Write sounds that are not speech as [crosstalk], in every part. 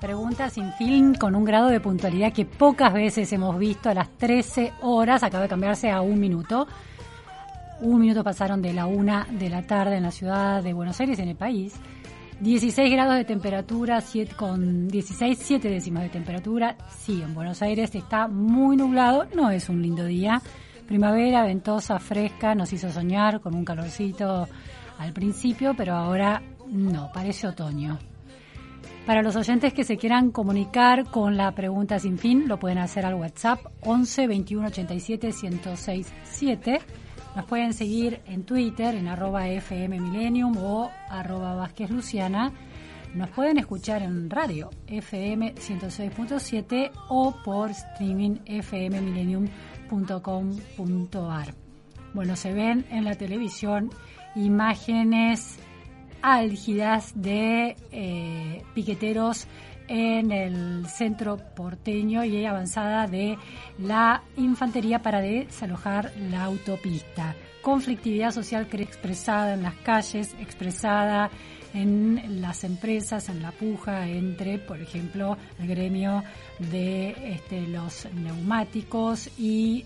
pregunta sin fin con un grado de puntualidad que pocas veces hemos visto a las 13 horas, acaba de cambiarse a un minuto. Un minuto pasaron de la una de la tarde en la ciudad de Buenos Aires, en el país. 16 grados de temperatura, siete- con 16, 7 décimas de temperatura. Sí, en Buenos Aires está muy nublado, no es un lindo día. Primavera, ventosa, fresca, nos hizo soñar con un calorcito al principio, pero ahora no, parece otoño. Para los oyentes que se quieran comunicar con la pregunta sin fin, lo pueden hacer al WhatsApp 11 21 87 1067 7. Nos pueden seguir en Twitter en arroba FM Millennium o arroba Vázquez Luciana. Nos pueden escuchar en radio FM 106.7 o por streaming fmmillennium.com.ar. Bueno, se ven en la televisión imágenes álgidas de eh, piqueteros en el centro porteño y avanzada de la infantería para desalojar la autopista. Conflictividad social expresada en las calles, expresada en las empresas, en la puja entre, por ejemplo, el gremio de este, los neumáticos y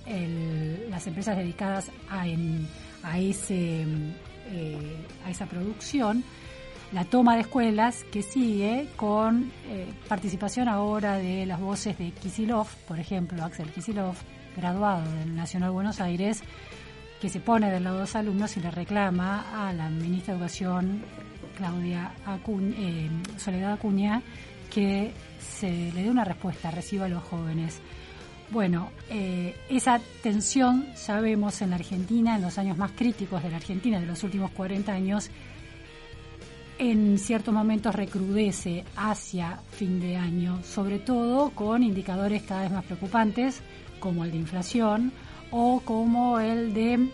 las empresas dedicadas a ese eh, a esa producción, la toma de escuelas que sigue con eh, participación ahora de las voces de Kisilov, por ejemplo, Axel Kisilov, graduado del Nacional Buenos Aires, que se pone del lado de los alumnos y le reclama a la ministra de Educación, Claudia Acu- eh, Soledad Acuña, que se le dé una respuesta, reciba a los jóvenes. Bueno, eh, esa tensión, sabemos, en la Argentina, en los años más críticos de la Argentina, de los últimos 40 años, en ciertos momentos recrudece hacia fin de año, sobre todo con indicadores cada vez más preocupantes, como el de inflación o como el de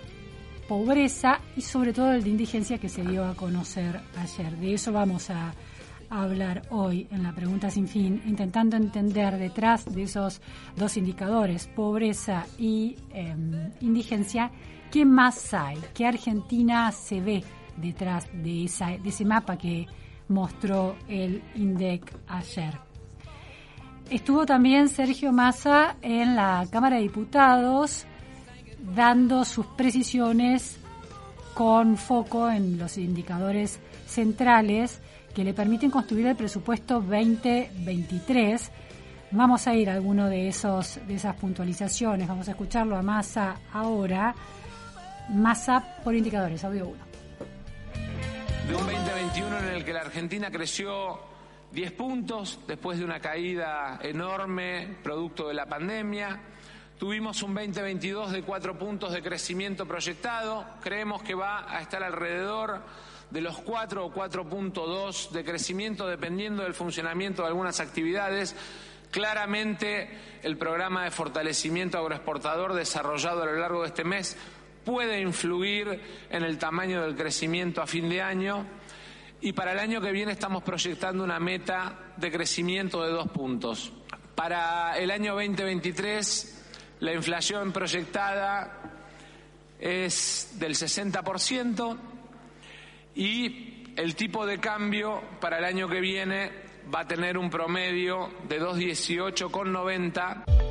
pobreza y sobre todo el de indigencia que se dio a conocer ayer. De eso vamos a, hablar hoy en la pregunta sin fin, intentando entender detrás de esos dos indicadores, pobreza y eh, indigencia, qué más hay, qué Argentina se ve detrás de, de ese mapa que mostró el INDEC ayer. Estuvo también Sergio Massa en la Cámara de Diputados dando sus precisiones con foco en los indicadores centrales que le permiten construir el presupuesto 2023. Vamos a ir a alguno de esos de esas puntualizaciones, vamos a escucharlo a Massa ahora. Massa por indicadores, audio 1. de un 2021 en el que la Argentina creció 10 puntos después de una caída enorme producto de la pandemia. Tuvimos un 2022 de 4 puntos de crecimiento proyectado. Creemos que va a estar alrededor de los 4 o 4.2 de crecimiento dependiendo del funcionamiento de algunas actividades. Claramente el programa de fortalecimiento agroexportador desarrollado a lo largo de este mes puede influir en el tamaño del crecimiento a fin de año y para el año que viene estamos proyectando una meta de crecimiento de dos puntos. Para el año 2023 la inflación proyectada es del 60% y el tipo de cambio para el año que viene va a tener un promedio de 218,90.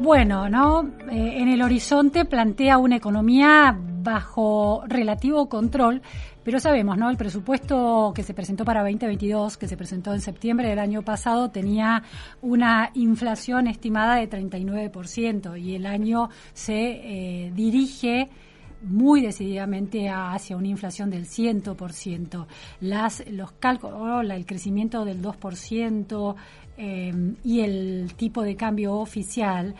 Bueno, ¿no? Eh, en el horizonte plantea una economía bajo relativo control, pero sabemos, ¿no? El presupuesto que se presentó para 2022, que se presentó en septiembre del año pasado, tenía una inflación estimada de 39% y el año se eh, dirige muy decididamente hacia una inflación del 100%. Las, los cálculos, el crecimiento del 2% eh, y el tipo de cambio oficial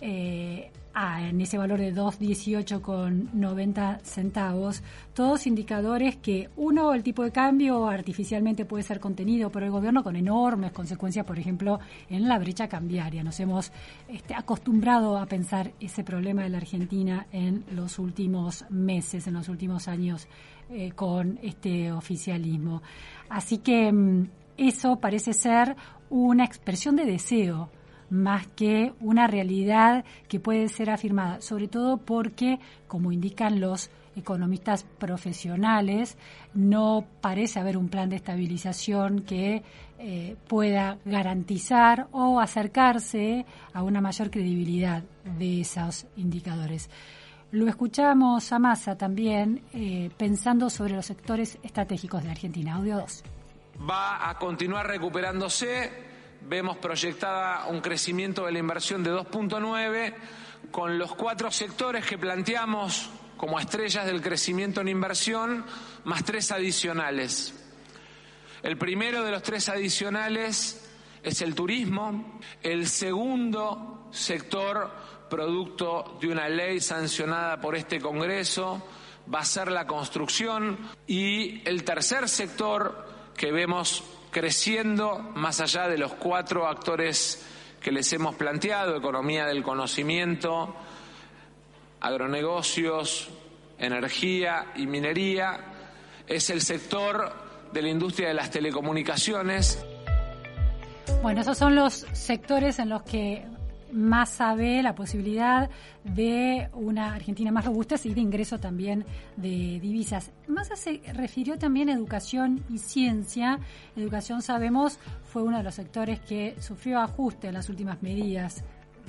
eh, en ese valor de 2,18 con 90 centavos, todos indicadores que uno, el tipo de cambio artificialmente puede ser contenido por el gobierno con enormes consecuencias, por ejemplo, en la brecha cambiaria. Nos hemos este, acostumbrado a pensar ese problema de la Argentina en los últimos meses, en los últimos años eh, con este oficialismo. Así que mm, eso parece ser una expresión de deseo más que una realidad que puede ser afirmada, sobre todo porque, como indican los economistas profesionales, no parece haber un plan de estabilización que eh, pueda garantizar o acercarse a una mayor credibilidad de esos indicadores. Lo escuchamos a Massa también eh, pensando sobre los sectores estratégicos de Argentina. Audio 2. Va a continuar recuperándose. Vemos proyectada un crecimiento de la inversión de 2.9 con los cuatro sectores que planteamos como estrellas del crecimiento en inversión, más tres adicionales. El primero de los tres adicionales es el turismo, el segundo sector, producto de una ley sancionada por este Congreso, va a ser la construcción. Y el tercer sector que vemos creciendo más allá de los cuatro actores que les hemos planteado, economía del conocimiento, agronegocios, energía y minería, es el sector de la industria de las telecomunicaciones. Bueno, esos son los sectores en los que más sabe la posibilidad de una Argentina más robusta y de ingreso también de divisas. Massa se refirió también a educación y ciencia. Educación, sabemos, fue uno de los sectores que sufrió ajuste en las últimas medidas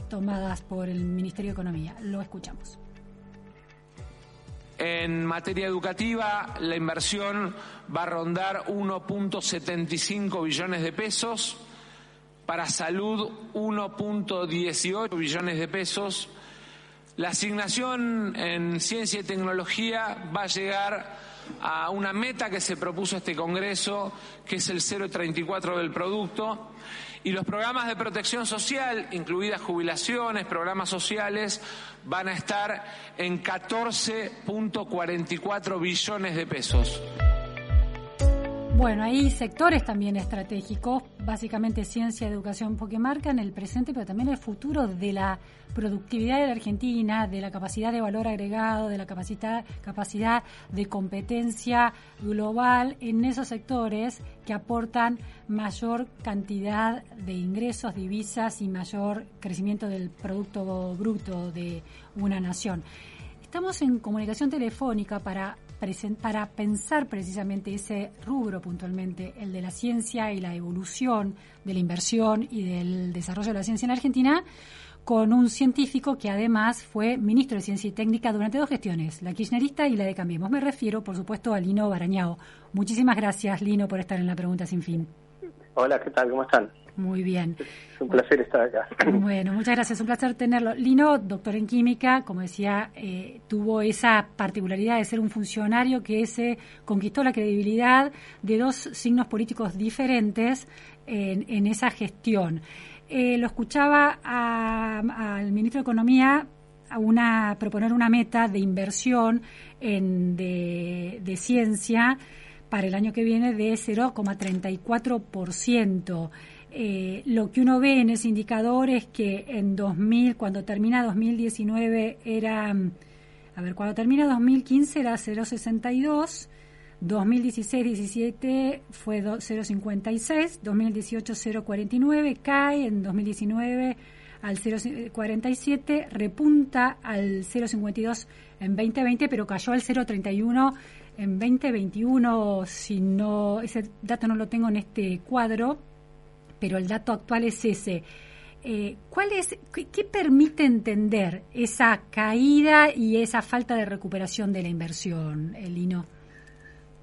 tomadas por el Ministerio de Economía. Lo escuchamos. En materia educativa, la inversión va a rondar 1.75 billones de pesos para salud 1.18 billones de pesos. La asignación en ciencia y tecnología va a llegar a una meta que se propuso este Congreso, que es el 0,34 del producto. Y los programas de protección social, incluidas jubilaciones, programas sociales, van a estar en 14.44 billones de pesos. Bueno, hay sectores también estratégicos, básicamente ciencia, educación, porque marcan el presente, pero también el futuro de la productividad de la Argentina, de la capacidad de valor agregado, de la capacidad, capacidad de competencia global en esos sectores que aportan mayor cantidad de ingresos, divisas y mayor crecimiento del Producto Bruto de una nación. Estamos en comunicación telefónica para para pensar precisamente ese rubro puntualmente, el de la ciencia y la evolución de la inversión y del desarrollo de la ciencia en Argentina, con un científico que además fue ministro de Ciencia y Técnica durante dos gestiones, la kirchnerista y la de Cambiemos. Me refiero, por supuesto, a Lino Barañao. Muchísimas gracias, Lino, por estar en la pregunta sin fin. Hola, ¿qué tal? ¿Cómo están? Muy bien. Es un placer estar acá. [laughs] Bueno, muchas gracias, un placer tenerlo. Lino, doctor en química, como decía, eh, tuvo esa particularidad de ser un funcionario que se conquistó la credibilidad de dos signos políticos diferentes en, esa gestión. Eh, lo escuchaba al ministro de Economía a una, proponer una meta de inversión en, de, de ciencia para el año que viene de 0,34%. Eh, lo que uno ve en ese indicador es que en 2000, cuando termina 2019 era, a ver, cuando termina 2015 era 0,62, 2016-17 fue 0,56, 2018 0,49, cae en 2019 al 0,47, repunta al 0,52 en 2020, pero cayó al 0,31 en 2021, si no, ese dato no lo tengo en este cuadro, pero el dato actual es ese. Eh, ¿cuál es, qué, permite entender esa caída y esa falta de recuperación de la inversión, Elino?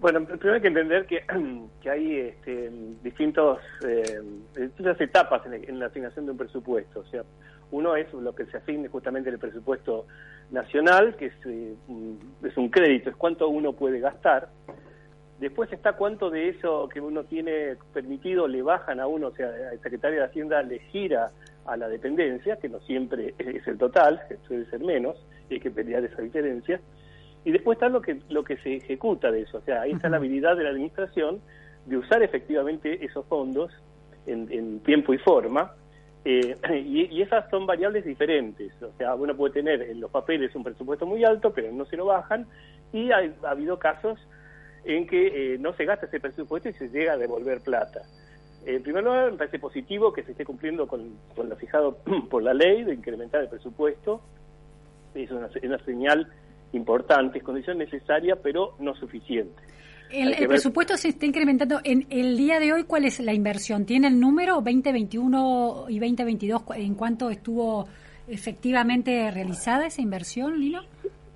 Bueno, primero hay que entender [clears throat] que, hay este, distintos, eh, distintas etapas en, en, la asignación de un presupuesto. O sea, uno es lo que se asigne justamente el presupuesto nacional, que es, eh, es un crédito, es cuánto uno puede gastar. Después está cuánto de eso que uno tiene permitido le bajan a uno, o sea, el secretario de Hacienda le gira a la dependencia, que no siempre [laughs] es el total, suele ser menos, y hay que pelear esa diferencia. Y después está lo que, lo que se ejecuta de eso, o sea, ahí está la habilidad de la administración de usar efectivamente esos fondos en, tiempo y forma, eh, [clears throat] y, esas son variables diferentes, o sea, uno puede tener en los papeles un presupuesto muy alto, pero no se lo bajan, y ha habido casos en que eh, no se gasta ese presupuesto y se llega a devolver plata. En primer lugar, me parece positivo que se esté cumpliendo con, lo fijado [clears throat] por la ley de incrementar el presupuesto. Es una, señal importante, es condición necesaria, pero no suficiente. El, presupuesto se está incrementando. En el día de hoy, ¿cuál es la inversión? ¿Tiene el número 2021 y 2022 en cuánto estuvo efectivamente realizada esa inversión, Lilo?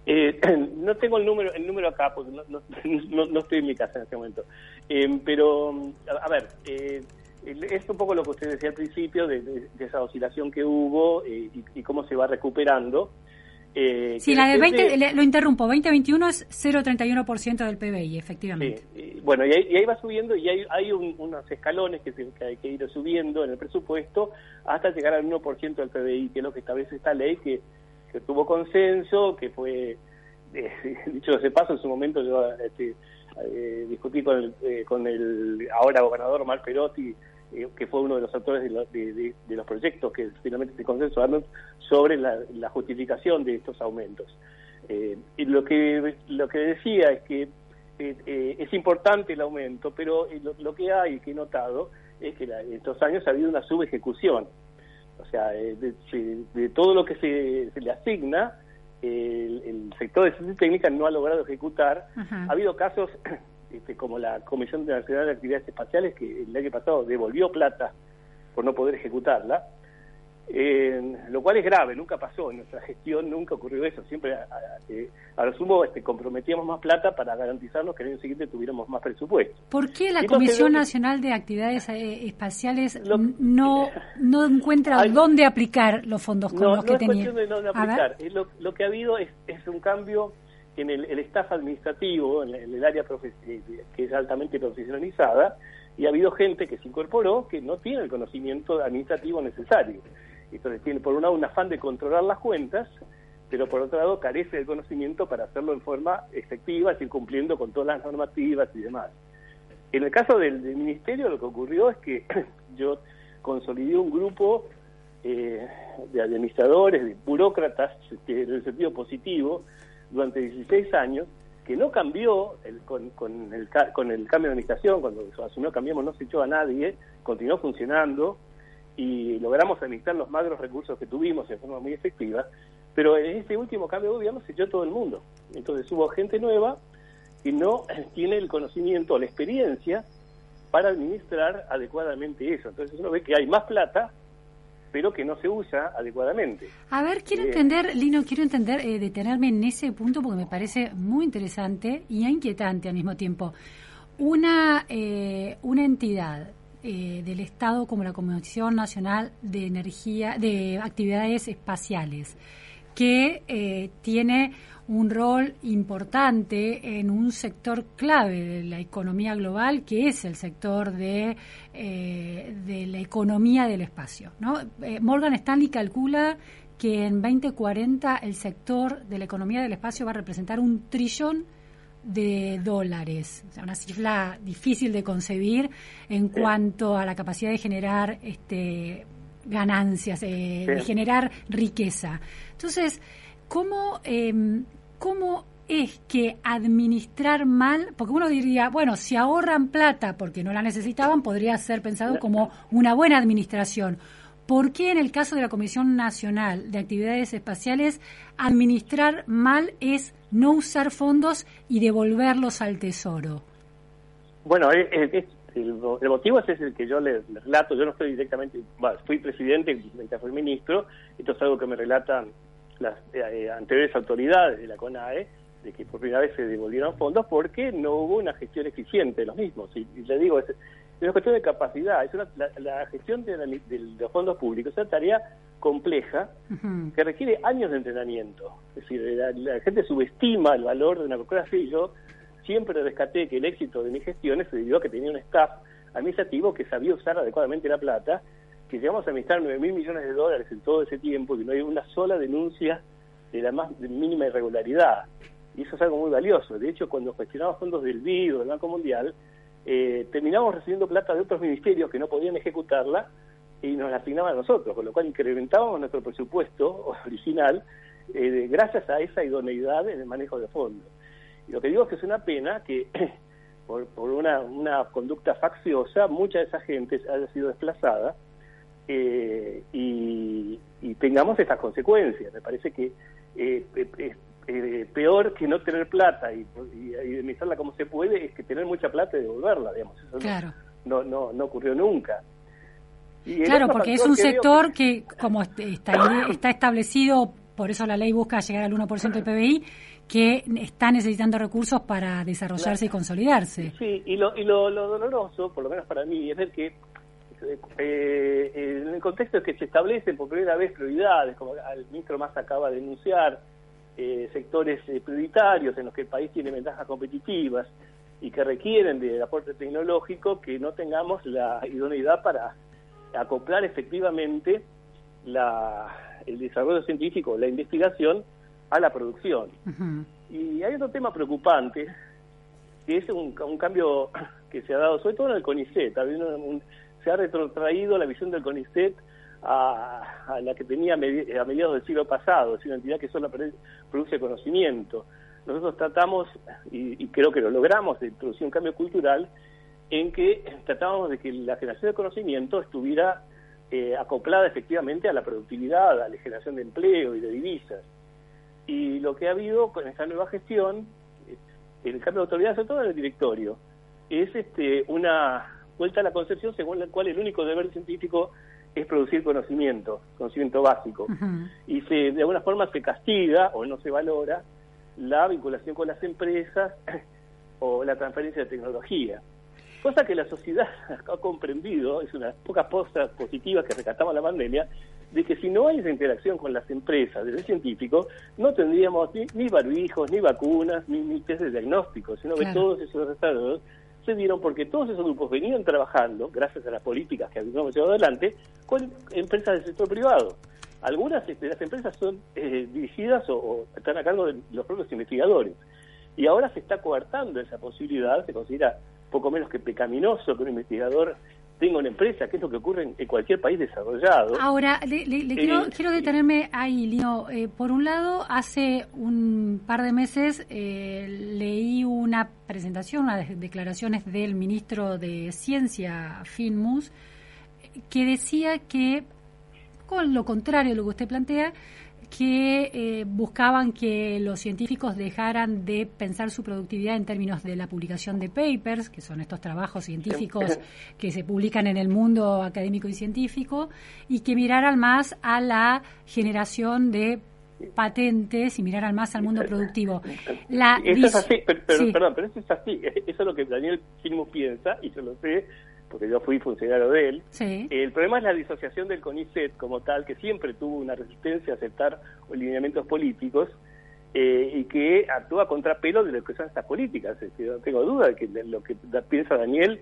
Eh, [clears throat] no tengo el número el número acá porque [laughs] no, no, estoy en mi casa en este momento. Eh, pero, a, ver, eh, es un poco lo que usted decía al principio de, esa oscilación que hubo y, y, cómo se va recuperando. Eh, sí, la de 20, lo interrumpo, 2021 es 0,31% del PBI, efectivamente. Sí, bueno, y ahí, va subiendo y hay, hay unos escalones que, que, hay que ir subiendo en el presupuesto hasta llegar al 1% del PBI, que es lo que establece esta ley que que tuvo consenso, que fue, [laughs] eh, dicho de paso, en su momento yo este, eh, discutí con el, eh, con el ahora gobernador Mar Perotti, que fue uno de los autores de, los proyectos que finalmente se consensuaron sobre la, justificación de estos aumentos. y lo que, lo que decía es que es importante el aumento, pero lo, que hay que he notado es que en estos años ha habido una subejecución. O sea, eh, de, todo lo que se, le asigna, el, sector de ciencia técnica no ha logrado ejecutar. Ha habido casos [clears throat] este, como la Comisión Nacional de Actividades Espaciales que el año pasado devolvió plata por no poder ejecutarla eh, lo cual es grave, nunca pasó en nuestra gestión, nunca ocurrió eso, siempre a, eh, lo sumo este, comprometíamos más plata para garantizarnos que el año siguiente tuviéramos más presupuesto. ¿Por qué la Comisión Nacional de Actividades eh, Espaciales no, no encuentra dónde aplicar los fondos con los que tenía? No es cuestión de aplicar, lo, lo, que ha habido es, es un cambio en el, el staff administrativo, en, el área eh, que es altamente profesionalizada, y ha habido gente que se incorporó que no tiene el conocimiento administrativo necesario. Entonces tiene por un lado un afán de controlar las cuentas, pero por otro lado carece del conocimiento para hacerlo en forma efectiva, es cumpliendo con todas las normativas y demás. En el caso del, ministerio lo que ocurrió es que [clears throat] yo consolidé un grupo eh, de administradores, de burócratas, en el sentido positivo, durante 16 años, que no cambió con, con, el, con el cambio de administración, cuando asumió Cambiamos no se echó a nadie, continuó funcionando, y logramos administrar los magros recursos que tuvimos en forma muy efectiva, pero en este último cambio de gobierno se echó todo el mundo. Entonces hubo gente nueva que no [laughs] tiene el conocimiento o la experiencia para administrar adecuadamente eso. Entonces uno ve que hay más plata, pero que no se usa adecuadamente. A ver, quiero eh, entender, Lino, quiero entender, eh, detenerme en ese punto porque me parece muy interesante y inquietante al mismo tiempo. Una, eh, una entidad eh, del Estado como la Comisión Nacional de Energía, de Actividades Espaciales, que eh, tiene un rol importante en un sector clave de la economía global, que es el sector de, eh, la economía del espacio. ¿no? Morgan Stanley calcula que en 2040 el sector de la economía del espacio va a representar un trillón de dólares, o sea, una cifra difícil de concebir en cuanto a la capacidad de generar este, ganancias, eh, de generar riqueza. Entonces, ¿cómo, em, ¿cómo es que administrar mal, porque uno diría, bueno, si ahorran plata porque no la necesitaban, podría ser pensado como una buena administración. ¿Por qué en el caso de la Comisión Nacional de Actividades Espaciales administrar mal es no usar fondos y devolverlos al Tesoro? Bueno, el, motivo es el que yo le, relato. Yo no estoy directamente, fui presidente mientras fui ministro. Esto es algo que me relatan las eh, anteriores autoridades de la CONAE, de que por primera vez se devolvieron fondos porque no hubo una gestión eficiente de los mismos. Y, le digo, es, una cuestión de capacidad. Es la, gestión de, los fondos públicos es una tarea compleja que requiere años de entrenamiento. Es decir, la, gente subestima el valor de una cosa así. Y yo siempre rescaté que el éxito de mis gestiones se debió a que tenía un staff administrativo que sabía usar adecuadamente la plata, que llegamos a administrar 9 mil millones de dólares en todo ese tiempo y no hay una sola denuncia de la más mínima irregularidad. Y eso es algo muy valioso. De hecho, cuando gestionamos fondos del BID o del Banco Mundial, eh, terminamos recibiendo plata de otros ministerios que no podían ejecutarla y nos la asignaban a nosotros, con lo cual incrementábamos nuestro presupuesto [laughs] original eh, gracias a esa idoneidad en el manejo de fondos. Y lo que digo es que es una pena que [clears throat] por, una, una conducta facciosa mucha de esa gente haya sido desplazada eh, y, tengamos estas consecuencias. Me parece que eh, es eh, peor que no tener plata y, y, administrarla como se puede es que tener mucha plata y devolverla, digamos. Eso claro. no, no, no ocurrió nunca. Y claro, porque es un sector que, como está, está establecido, por eso la ley busca llegar al 1% del PBI, que está necesitando recursos para desarrollarse y consolidarse. Sí, y lo, y lo, lo doloroso, por lo menos para mí, es ver que eh, en el contexto es que se establecen por primera vez prioridades, como el ministro más acaba de denunciar, eh, sectores eh, prioritarios en los que el país tiene ventajas competitivas y que requieren del aporte tecnológico, que no tengamos la idoneidad para acoplar efectivamente la, el desarrollo científico, la investigación, a la producción. Y hay otro tema preocupante, que es un, un, cambio que se ha dado, sobre todo en el CONICET, un, se ha retrotraído la visión del CONICET a, la que tenía a mediados del siglo pasado, es una entidad que solo produce conocimiento. Nosotros tratamos, y, creo que lo logramos, de introducir un cambio cultural en que tratábamos de que la generación de conocimiento estuviera eh, acoplada efectivamente a la productividad, a la generación de empleo y de divisas. Y lo que ha habido con esta nueva gestión, eh, el cambio de autoridad, sobre todo en el directorio, es este, una vuelta a la concepción según la cual el único deber científico es producir conocimiento, conocimiento básico. Y se, de alguna forma se castiga o no se valora la vinculación con las empresas [clears throat] o la transferencia de tecnología. Cosa que la sociedad [laughs] ha comprendido, es una de las pocas cosas positivas que rescatamos la pandemia, de que si no hay esa interacción con las empresas desde el científico, no tendríamos ni, barbijos, ni vacunas, ni, ni test de diagnóstico, sino que todos esos resultados se dieron porque todos esos grupos venían trabajando, gracias a las políticas que habíamos llevado adelante, con empresas del sector privado. Algunas de las empresas son eh, dirigidas o, están a cargo de los propios investigadores. Y ahora se está coartando esa posibilidad, se considera poco menos que pecaminoso que un investigador tenga una empresa, que es lo que ocurre en, cualquier país desarrollado. Ahora, le, quiero, eh, quiero, detenerme ahí, Lino. Eh, por un lado, hace un par de meses eh, leí una presentación, unas declaraciones del ministro de Ciencia, Finmus, que decía que, con lo contrario de lo que usted plantea, que eh, buscaban que los científicos dejaran de pensar su productividad en términos de la publicación de papers, que son estos trabajos científicos [laughs] que se publican en el mundo académico y científico, y que miraran más a la generación de patentes y miraran más al mundo productivo. La eso es así, pero, perdón, pero eso es así, [laughs] eso es lo que Daniel Filmo piensa, y yo lo sé, porque yo fui funcionario de él. El problema es la disociación del CONICET como tal, que siempre tuvo una resistencia a aceptar lineamientos políticos eh, y que actúa contra pelo de lo que son estas políticas. no tengo duda de que lo que piensa Daniel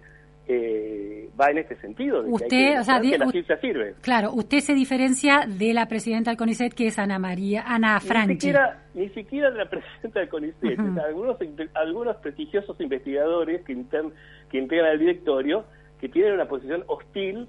eh, va en este sentido. De usted, que, o sea, la ciencia sirve. Claro, usted se diferencia de la presidenta del CONICET, que es Ana María, Ana Franchi. Ni siquiera, ni siquiera de la presidenta del CONICET. algunos, algunos prestigiosos investigadores que, que integran el directorio que tienen una posición hostil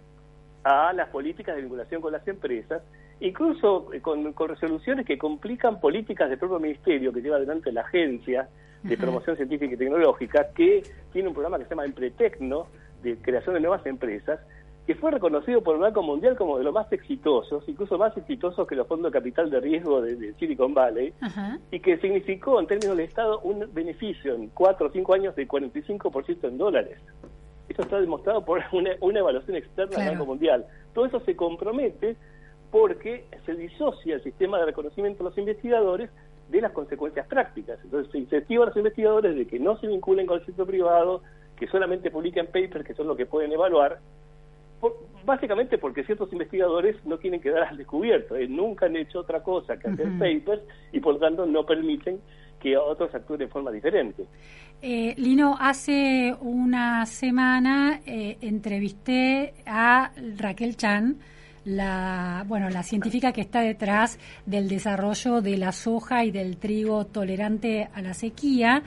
a las políticas de vinculación con las empresas, incluso eh, con, resoluciones que complican políticas del propio ministerio que lleva adelante la agencia de promoción científica y tecnológica, que tiene un programa que se llama Empretecno, de creación de nuevas empresas, que fue reconocido por el Banco Mundial como de los más exitosos, incluso más exitosos que los fondos de capital de riesgo de, Silicon Valley, y que significó en términos de Estado un beneficio en cuatro o cinco años de 45% en dólares. Eso está demostrado por [laughs] una, evaluación externa del Banco Mundial. Todo eso se compromete porque se disocia el sistema de reconocimiento de los investigadores de las consecuencias prácticas. Entonces se incentiva a los investigadores de que no se vinculen con el sector privado, que solamente publiquen papers que son lo que pueden evaluar, básicamente porque ciertos investigadores no quieren quedar al descubierto, eh, nunca han hecho otra cosa que hacer papers y por lo tanto no permiten que otros actúen de forma diferente. Eh, Lino, hace una semana eh, entrevisté a Raquel Chan, la, bueno, la científica que está detrás del desarrollo de la soja y del trigo tolerante a la sequía,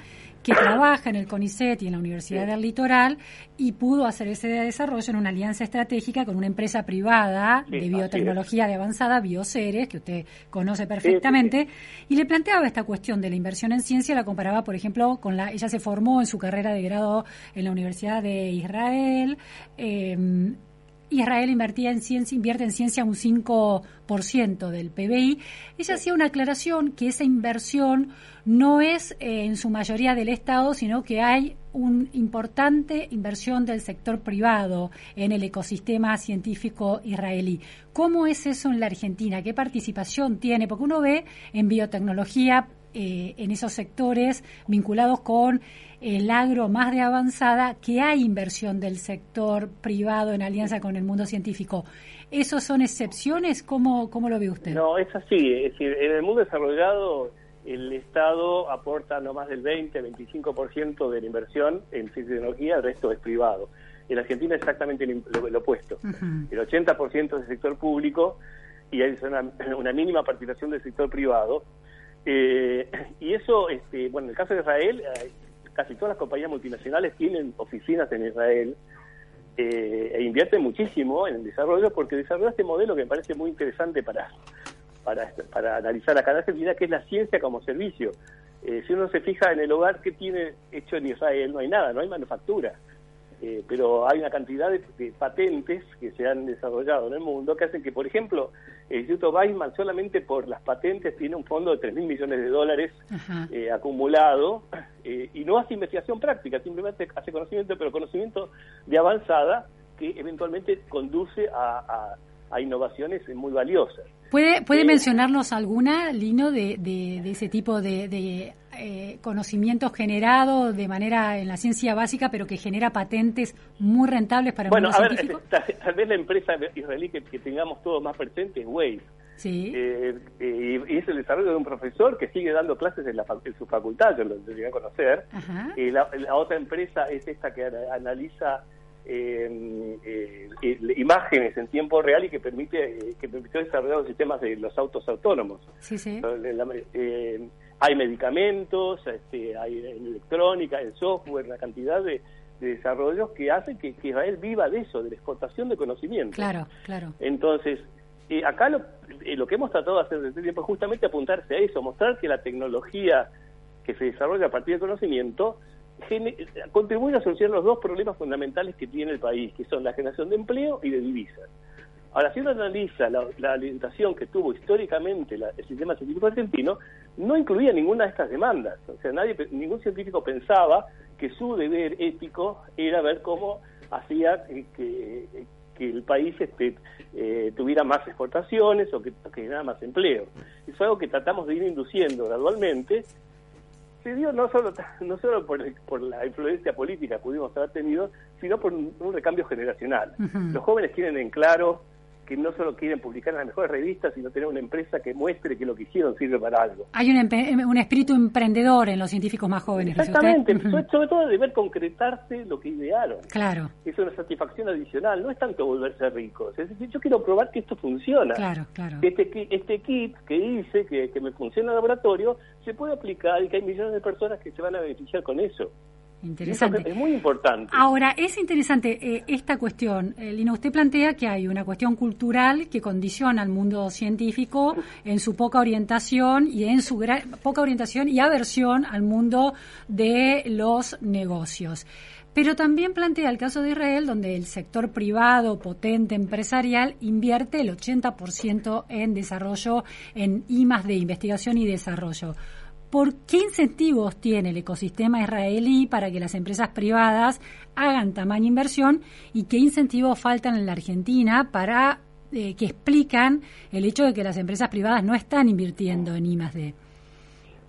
que trabaja en el CONICET y en la Universidad del Litoral y pudo hacer ese desarrollo en una alianza estratégica con una empresa privada de biotecnología de avanzada, Bioceres, que usted conoce perfectamente, y le planteaba esta cuestión de la inversión en ciencia, la comparaba, por ejemplo, con la, ella se formó en su carrera de grado en la Universidad de Israel, eh, Israel invertía en ciencia, invierte en ciencia un 5% del PBI. Ella hacía una aclaración que esa inversión no es eh, en su mayoría del Estado, sino que hay una importante inversión del sector privado en el ecosistema científico israelí. ¿Cómo es eso en la Argentina? ¿Qué participación tiene? Porque uno ve en biotecnología, eh, en esos sectores vinculados con el agro más de avanzada, que hay inversión del sector privado en alianza con el mundo científico. ¿Esos son excepciones? ¿Cómo, cómo lo ve usted? No, es así. Es decir, en el mundo desarrollado el Estado aporta no más del 20-25% de la inversión en ciencia y tecnología, el resto es privado. En Argentina es exactamente lo, opuesto. El 80% es del sector público y hay una, una mínima participación del sector privado. Eh, y eso, este, bueno, en el caso de Israel, casi todas las compañías multinacionales tienen oficinas en Israel eh, e invierten muchísimo en el desarrollo porque desarrolla este modelo que me parece muy interesante para, para, para analizar acá en Argentina, que es la ciencia como servicio. Eh, si uno se fija en el hogar que tiene hecho en Israel, no hay nada, no hay manufactura. Eh, pero hay una cantidad de, patentes que se han desarrollado en el mundo que hacen que, por ejemplo, el Instituto Weizmann solamente por las patentes tiene un fondo de 3 mil millones de dólares eh, acumulado eh, y no hace investigación práctica, simplemente hace conocimiento, pero conocimiento de avanzada que eventualmente conduce a, a innovaciones muy valiosas. ¿Puede, puede mencionarnos alguna, Lino, de, de, ese tipo de, de eh, conocimiento generado de manera en la ciencia básica, pero que genera patentes muy rentables para el bueno, mundo a Ver, tal, vez la empresa israelí que, tengamos todos más presente es Waze. Sí. Eh, eh, y es el desarrollo de un profesor que sigue dando clases en, la, en su facultad, yo lo llegué a conocer. y la, la, otra empresa es esta que analiza eh, eh, imágenes en tiempo real y que permite eh, que permitió desarrollar los sistemas de los autos autónomos. Eh, hay medicamentos, este, hay electrónica, el software, la cantidad de, desarrollos que hacen que, Israel viva de eso, de la exportación de conocimiento. Claro, claro. Entonces, acá lo, lo que hemos tratado de hacer desde tiempo es justamente apuntarse a eso, mostrar que la tecnología que se desarrolla a partir del conocimiento contribuye a solucionar los dos problemas fundamentales que tiene el país, que son la generación de empleo y de divisas. Ahora, si uno analiza la, la orientación que tuvo históricamente el sistema científico argentino, no incluía ninguna de estas demandas. O sea, nadie, ningún científico pensaba que su deber ético era ver cómo hacía que, el país este, eh, tuviera más exportaciones o que, generara más empleo. Es algo que tratamos de ir induciendo gradualmente se dio no solo [laughs] no solo por, por la influencia política que pudimos haber tenido, sino por un, recambio generacional. Los jóvenes tienen en claro que no solo quieren publicar en las mejores revistas, sino tener una empresa que muestre que lo que hicieron sirve para algo. Hay un, un espíritu emprendedor en los científicos más jóvenes. Exactamente, [laughs] sobre todo de ver concretarse lo que idearon. Claro. Es una satisfacción adicional, no es tanto volverse ricos, es decir, yo quiero probar que esto funciona. Claro, claro. Este, este kit que hice, que, que me funciona en el laboratorio, se puede aplicar y que hay millones de personas que se van a beneficiar con eso. Interesante. Es muy importante. Ahora, es interesante eh, esta cuestión. Eh, Lina, usted plantea que hay una cuestión cultural que condiciona al mundo científico en su poca orientación y en su poca orientación y aversión al mundo de los negocios. Pero también plantea el caso de Israel, donde el sector privado, potente, empresarial, invierte el 80% en desarrollo, en I de investigación y desarrollo. ¿Por qué incentivos tiene el ecosistema israelí para que las empresas privadas hagan tamaña inversión y qué incentivos faltan en la Argentina para eh, que explican el hecho de que las empresas privadas no están invirtiendo en I+D?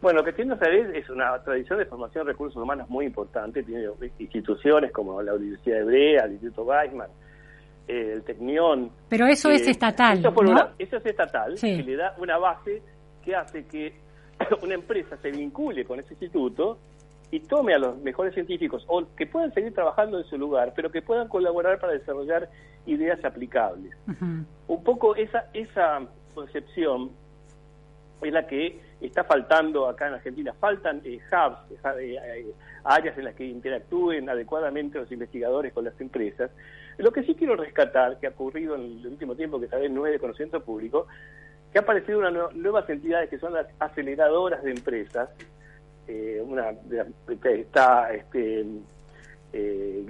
Bueno, lo que tiene Israel es una tradición de formación de recursos humanos muy importante. Tiene instituciones como la Universidad Hebrea, el Instituto Weizmann, eh, el Tecnión. Pero eso es estatal. Eso, ¿no? eso es estatal, que le da una base que hace que [coughs] una empresa se vincule con ese instituto y tome a los mejores científicos o que puedan seguir trabajando en su lugar, pero que puedan colaborar para desarrollar ideas aplicables. Un poco esa, esa concepción es la que está faltando acá en Argentina. Faltan eh, hubs, eh, eh, áreas en las que interactúen adecuadamente los investigadores con las empresas. Lo que sí quiero rescatar, que ha ocurrido en el último tiempo, que tal vez no es de conocimiento público, que ha aparecido una nuevas entidades que son las aceleradoras de empresas. una está este, eh,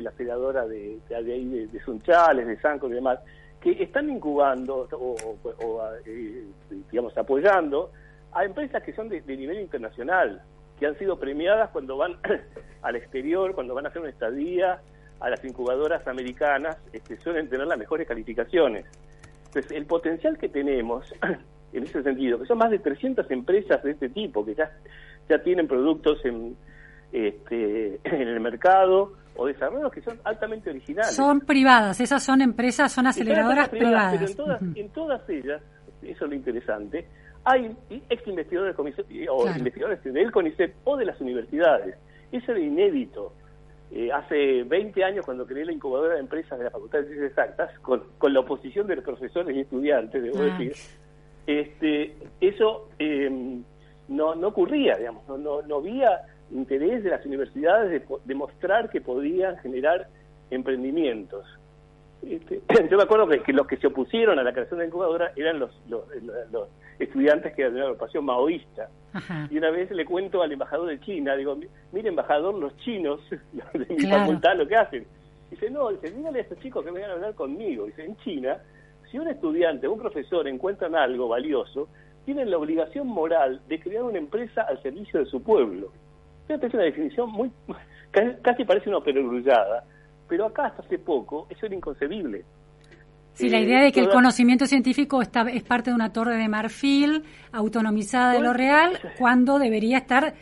la aceleradora de, de, de, Sunchales, de Sanco y demás, que están incubando o, eh, digamos, apoyando a empresas que son de, nivel internacional, que han sido premiadas cuando van [coughs] al exterior, cuando van a hacer una estadía, a las incubadoras americanas, este, suelen tener las mejores calificaciones. Entonces, el potencial que tenemos [clears throat] en ese sentido, que son más de 300 empresas de este tipo, que ya, ya tienen productos en, este, [clears throat] en el mercado o desarrollos que son altamente originales. Son privadas, esas son empresas, son aceleradoras privadas, Pero en todas, en todas ellas, eso es lo interesante, hay ex investigadores o investigadores del CONICET o de las universidades. Eso era inédito. Eh, hace 20 años, cuando creé la incubadora de empresas de la Facultad de Ciencias Exactas, con, con la oposición de los profesores y estudiantes, debo ah. decir, este, eso eh, no, no ocurría, digamos, no, no, no había interés de las universidades de demostrar que podían generar emprendimientos. Este, [clears throat] yo me acuerdo que, los que se opusieron a la creación de la incubadora eran los, los, estudiantes que eran de la agrupación maoísta. Y una vez le cuento al embajador de China, digo, mire embajador, los chinos [laughs] de mi facultad lo que hacen. Dice, no, dice, dígale a estos chicos que vengan a hablar conmigo. Dice, en China, si un estudiante o un profesor encuentran algo valioso, tienen la obligación moral de crear una empresa al servicio de su pueblo. Fíjate, es una definición muy, [laughs] casi parece una perogrullada, pero acá hasta hace poco eso era inconcebible. Sí, la idea de que el conocimiento científico está, es parte de una torre de marfil autonomizada de lo real, cuando debería estar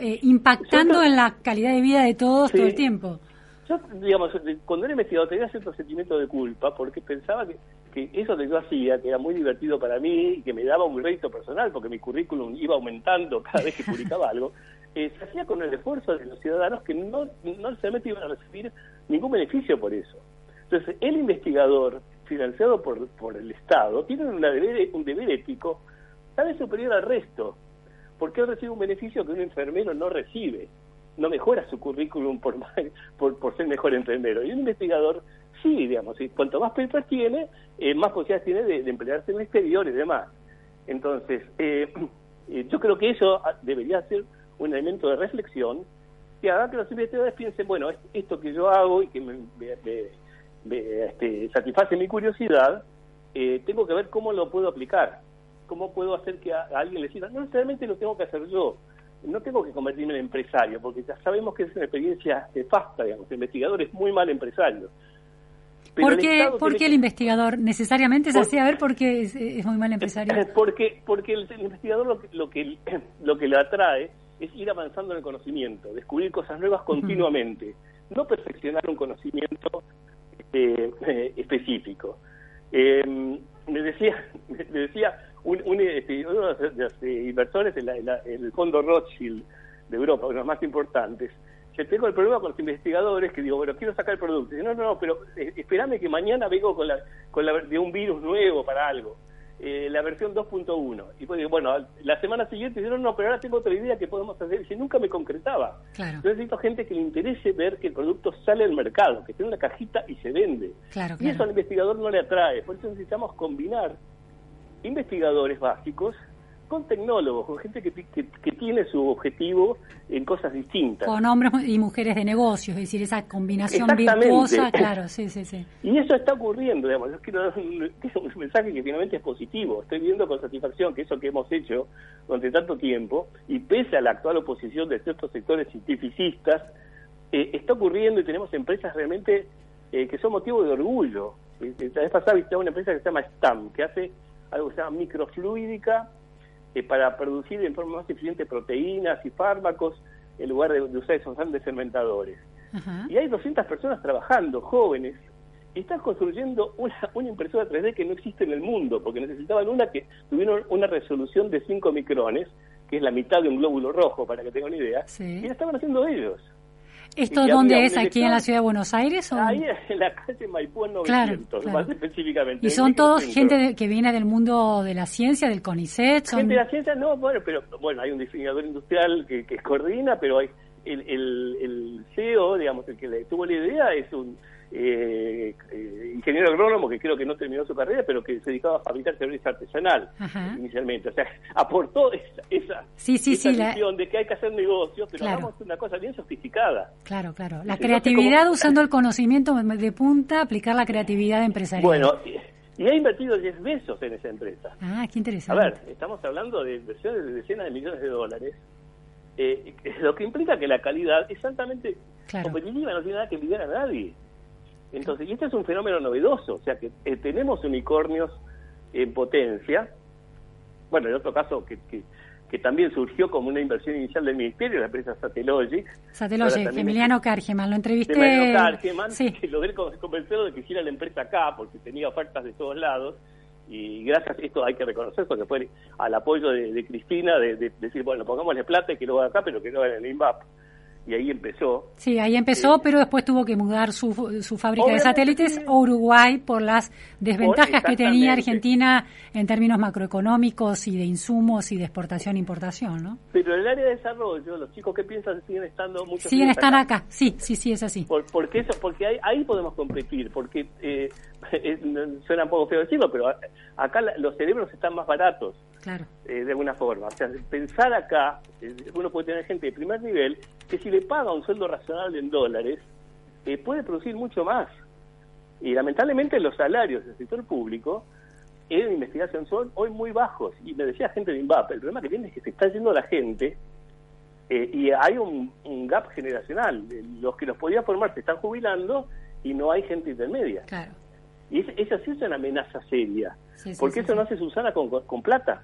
eh, impactando en la calidad de vida de todos todo el tiempo. Yo, digamos, cuando era investigador tenía cierto sentimiento de culpa porque pensaba que, que eso que yo hacía, que era muy divertido para mí y que me daba un rédito personal porque mi currículum iba aumentando cada vez que publicaba algo, eh, se hacía con el esfuerzo de los ciudadanos que no, no necesariamente iban a recibir ningún beneficio por eso. Entonces, el investigador, financiado por, por el Estado, tiene una deber, un deber ético tal vez superior al resto, porque él recibe un beneficio que un enfermero no recibe. No mejora su currículum por, [laughs] por, por ser mejor enfermero. Y un investigador, sí, digamos, y cuanto más papers tiene, eh, más posibilidades tiene de, emplearse en el exterior y demás. Entonces, eh, [clears throat] yo creo que eso debería ser un elemento de reflexión que haga que los investigadores piensen, bueno, esto que yo hago y que me, este, satisface mi curiosidad, eh, tengo que ver cómo lo puedo aplicar, cómo puedo hacer que a, alguien le sirva. No necesariamente lo tengo que hacer yo, no tengo que convertirme en empresario, porque ya sabemos que es una experiencia nefasta, digamos, el investigador es muy mal empresario. ¿Por qué, el, investigador necesariamente es así? A ver, ¿por qué es, muy mal empresario? [laughs] Porque, porque el, investigador lo que, lo, que, [clears throat] lo que le atrae es ir avanzando en el conocimiento, descubrir cosas nuevas continuamente, no perfeccionar un conocimiento eh, eh, [laughs] específico. Eh, me decía, [laughs] me decía un, este, uno de los, inversores en, el fondo Rothschild de Europa, uno de los más importantes, que tengo el problema con los investigadores que digo, bueno, quiero sacar el producto. Dice, no, no, no, pero espérame que mañana vengo con la, con la de un virus nuevo para algo. Eh, la versión 2.1. Y pues, bueno, la semana siguiente dijeron, no, pero ahora tengo otra idea que podemos hacer. Y nunca me concretaba. Yo necesito gente que le interese ver que el producto sale al mercado, que tiene una cajita y se vende. y eso al investigador no le atrae. Por eso necesitamos combinar investigadores básicos con tecnólogos, con gente que, que, tiene su objetivo en cosas distintas. Con hombres y mujeres de negocios, es decir, esa combinación virtuosa, claro, sí, sí, sí. Y eso está ocurriendo, digamos, yo quiero [laughs] dar un, mensaje que finalmente es positivo. Estoy viendo con satisfacción que eso que hemos hecho durante tanto tiempo, y pese a la actual oposición de ciertos sectores cientificistas, eh, está ocurriendo y tenemos empresas realmente eh, que son motivo de orgullo. Eh, la vez pasada visité una empresa que se llama STAM, que hace algo que se llama microfluídica eh, para producir en forma más eficiente proteínas y fármacos en lugar de, usar esos grandes fermentadores. Y hay 200 personas trabajando, jóvenes, y están construyendo una, una impresora 3D que no existe en el mundo, porque necesitaban una que tuviera una resolución de 5 micrones, que es la mitad de un glóbulo rojo, para que tengan una idea, Sí. y la estaban haciendo ellos. ¿Esto dónde es? ¿Aquí en la ciudad de Buenos Aires? O? Ahí en la calle Maipú en 900, Claro, claro. más específicamente. ¿Y son todos 1500. gente de- que viene del mundo de la ciencia, del CONICET? Son... Gente de la ciencia, no, bueno, pero bueno, hay un diseñador industrial que, que coordina, pero hay el, el, el CEO, digamos, el que le tuvo la idea es un eh, eh, ingeniero agrónomo que creo que no terminó su carrera, pero que se dedicaba a fabricar cerveza artesanal Ajá. inicialmente. O sea, [laughs] aportó esa, esa, Sí, sí, esa sí, la- de que hay que hacer negocios, pero Claro. hagamos una cosa bien sofisticada. Claro, claro. La creatividad ¿cómo- usando el conocimiento de punta, aplicar la creatividad empresarial. Bueno, y, y ha invertido 10 besos en esa empresa. Ah, qué A interesante. ver, estamos hablando de inversiones de decenas de millones de dólares, eh, [laughs] lo que implica que la calidad es altamente Claro. competitiva, no tiene nada que envidiar a nadie. Entonces, y este es un fenómeno novedoso, o sea que eh, tenemos unicornios en potencia. Bueno, en otro caso que, que, que también surgió como una inversión inicial del Ministerio, la empresa Satellogic. Satellogic, Emiliano Cargeman, lo entrevisté. de Mariano Cargeman, Sí, que logré con- convencerlo de que hiciera la empresa acá, porque tenía ofertas de todos lados, y gracias a esto hay que reconocer, porque fue al apoyo de, de Cristina, de, de decir, bueno, pongámosle plata y que lo haga acá, pero que no haga en el INVAP. Y ahí empezó. sí, ahí empezó, pero después tuvo que mudar su, su fábrica de satélites a Uruguay por las desventajas que tenía. Argentina en términos macroeconómicos y de insumos y de exportación-importación, ¿no? Pero en el área de desarrollo, los chicos que piensan siguen estando muchos Siguen están acá, sí, sí, sí, es así. Por, porque eso, porque ahí, ahí podemos competir, porque eh, [laughs] suena un poco feo decirlo, pero acá los cerebros están más baratos. Claro. eh, de alguna forma. O sea, pensar acá, eh, uno puede tener gente de primer nivel que si le paga un sueldo razonable en dólares, eh, puede producir mucho más. Y lamentablemente los salarios del sector público en investigación son hoy muy bajos. Y me decía gente de INVAP, el problema que tiene es que se está yendo la gente eh, y hay un, un gap generacional. Eh, Los que los podían formar se están jubilando y no hay gente intermedia. Claro. Y es- esa sí es una amenaza seria. Sí, porque sí, eso sí. no hace Susana con, con, con plata.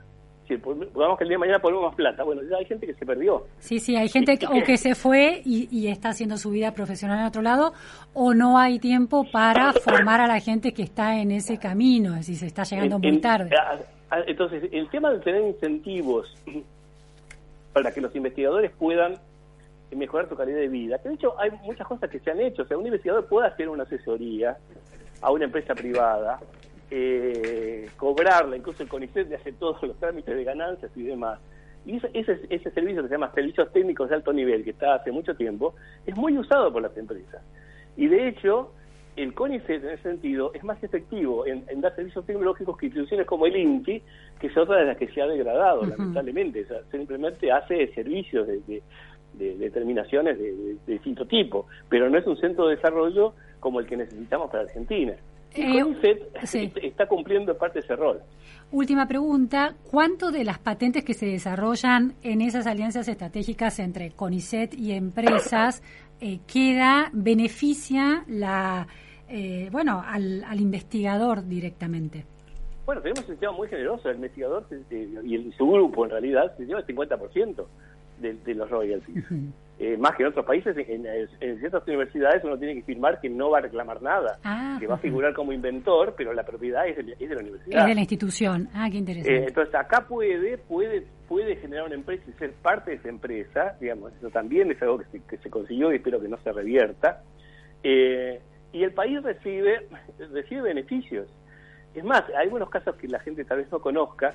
Si digamos que el día de mañana ponemos más plata. Bueno, ya hay gente que se perdió. Sí, sí, hay gente que, o que se fue y, y está haciendo su vida profesional en otro lado, o no hay tiempo para formar a la gente que está en ese camino, es decir, se está llegando En- muy tarde. entonces, el tema de tener incentivos [clears throat] para que los investigadores puedan mejorar su calidad de vida, que de hecho hay muchas cosas que se han hecho. O sea, un investigador puede hacer una asesoría a una empresa privada, eh, cobrarla, incluso el CONICET le hace todos los trámites de ganancias y demás. Y ese, ese, ese servicio que se llama servicios técnicos de alto nivel, que está hace mucho tiempo, es muy usado por las empresas. Y de hecho, el CONICET en ese sentido es más efectivo en, en dar servicios tecnológicos que instituciones como el INTI, que es otra de las que se ha degradado, lamentablemente. O sea, simplemente hace servicios de, de- de determinaciones de, de- de distinto tipo, pero no es un centro de desarrollo como el que necesitamos para Argentina. Y Eh, CONICET sí. está cumpliendo en parte ese rol. Última pregunta, ¿cuánto de las patentes que se desarrollan en esas alianzas estratégicas entre CONICET y empresas eh, queda, beneficia la, eh, bueno, al, al investigador directamente? Bueno, tenemos un sistema muy generoso. El investigador se- y el- su grupo, en realidad, se lleva el 50% de, de los royalties. Eh, más que en otros países, en, en- en ciertas universidades uno tiene que firmar que no va a reclamar nada, Ah, que va a figurar como inventor, pero la propiedad es de, es de la Es universidad. de la institución. Ah, qué Eh, interesante. entonces acá puede, puede, puede generar una empresa y ser parte de esa empresa, digamos, eso también es algo que se, que se consiguió y espero que no se revierta. Eh, y el país recibe, recibe beneficios. Es más, hay algunos casos que la gente tal vez no conozca,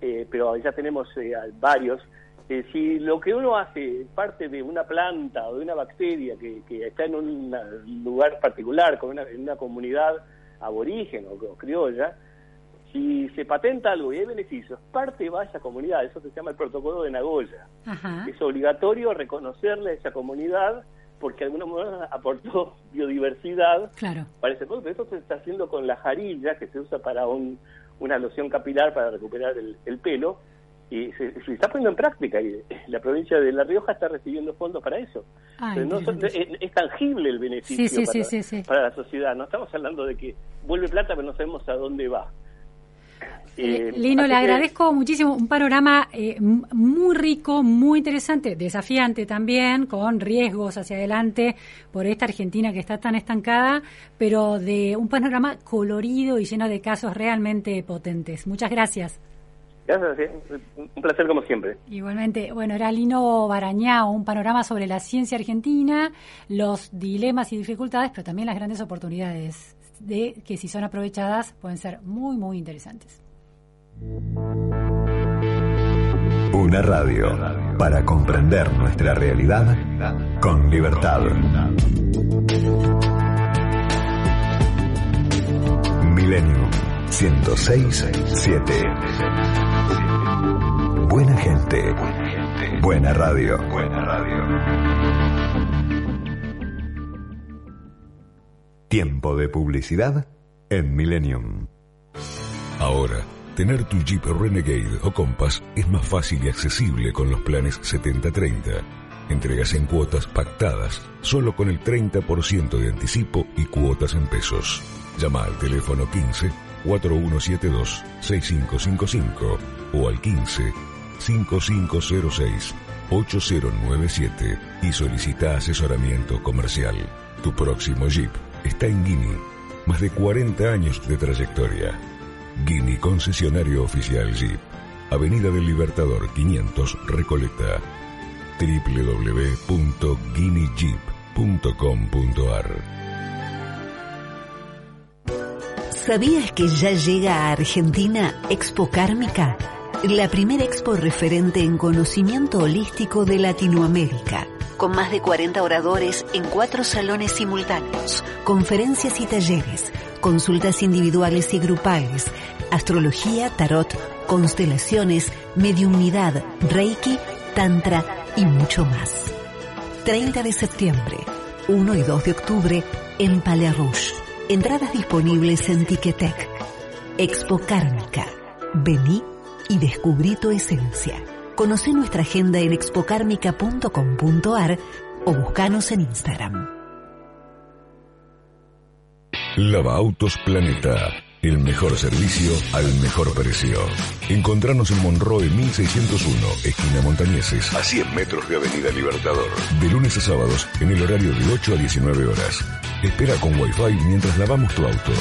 eh, pero ya tenemos eh, varios. Eh, si lo que uno hace es parte de una planta o de una bacteria que, que está en un lugar particular, con una, en una comunidad aborigen o, o criolla, si se patenta algo y hay beneficios, parte va a esa comunidad. Eso se llama el protocolo de Nagoya. Ajá. Es obligatorio reconocerle a esa comunidad porque de alguna manera aportó [laughs] biodiversidad Claro. para ese producto. Eso se está haciendo con la jarilla que se usa para un- una loción capilar para recuperar el, el pelo y se, se está poniendo en práctica y la provincia de La Rioja está recibiendo fondos para eso. Ah, no son- es, es tangible el beneficio Sí, sí, para, sí, la sociedad. No estamos hablando de que vuelve plata pero no sabemos a dónde va. Eh, Eh, Lino, le que- agradezco muchísimo. Un panorama eh, muy rico, muy interesante, desafiante también, con riesgos hacia adelante por esta Argentina que está tan estancada, pero de un panorama colorido y lleno de casos realmente potentes. Muchas gracias. Gracias, un placer como siempre. Igualmente, bueno, era Lino Barañao, un panorama sobre la ciencia argentina, los dilemas y dificultades, pero también las grandes oportunidades de que si son aprovechadas pueden ser muy, muy interesantes. Una radio para comprender nuestra realidad con libertad. Milenio 106.7 Buena gente. Buena radio. Buena radio. Tiempo de publicidad en Millennium. Ahora, tener tu Jeep Renegade o Compass es más fácil y accesible con los planes 7030. Entregas en cuotas pactadas, solo con el 30% de anticipo y cuotas en pesos. Llama al teléfono 15 4172 6555 o al 15 5506 8097 y solicita asesoramiento comercial. Tu próximo Jeep está en Guinea. Más de 40 años de trayectoria. Guinea concesionario oficial Jeep. Avenida del Libertador 500 Recoleta. www.guineajeep.com.ar ¿Sabías que ya llega a Argentina Expo Kármica? La primera expo referente en conocimiento holístico de Latinoamérica con más de 40 oradores en cuatro salones simultáneos, conferencias y talleres, consultas individuales y grupales, astrología, tarot, constelaciones, mediunidad, reiki, tantra y mucho más. 30 de septiembre, 1 y 2 de octubre en Palais Rouge. Entradas disponibles en Ticketek. Expo Kármica. Vení y descubrí tu esencia. Conoce nuestra agenda en expocarmica.com.ar o buscanos en Instagram. Lava Autos Planeta. El mejor servicio al mejor precio. Encontrarnos en Monroe 1601, esquina Montañeses, a 100 metros de Avenida Libertador. De lunes a sábados, en el horario de 8 a 19 horas. Espera con Wi-Fi mientras lavamos tu auto.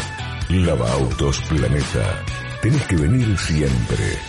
Lava Autos Planeta. Tenés que venir siempre.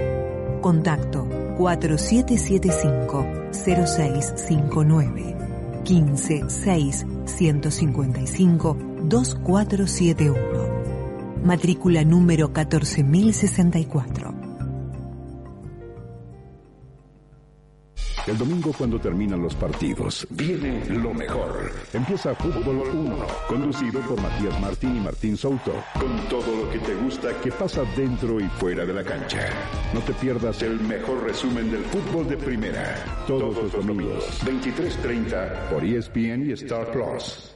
Contacto 4775-0659 156 155 2471. Matrícula número 14064. El domingo cuando terminan los partidos, viene lo mejor. Empieza Fútbol 1, conducido por Matías Martín y Martín Souto, con todo lo que te gusta que pasa dentro y fuera de la cancha. No te pierdas el mejor resumen del fútbol de primera, todos, los domingos, 23.30 por ESPN y Star Plus.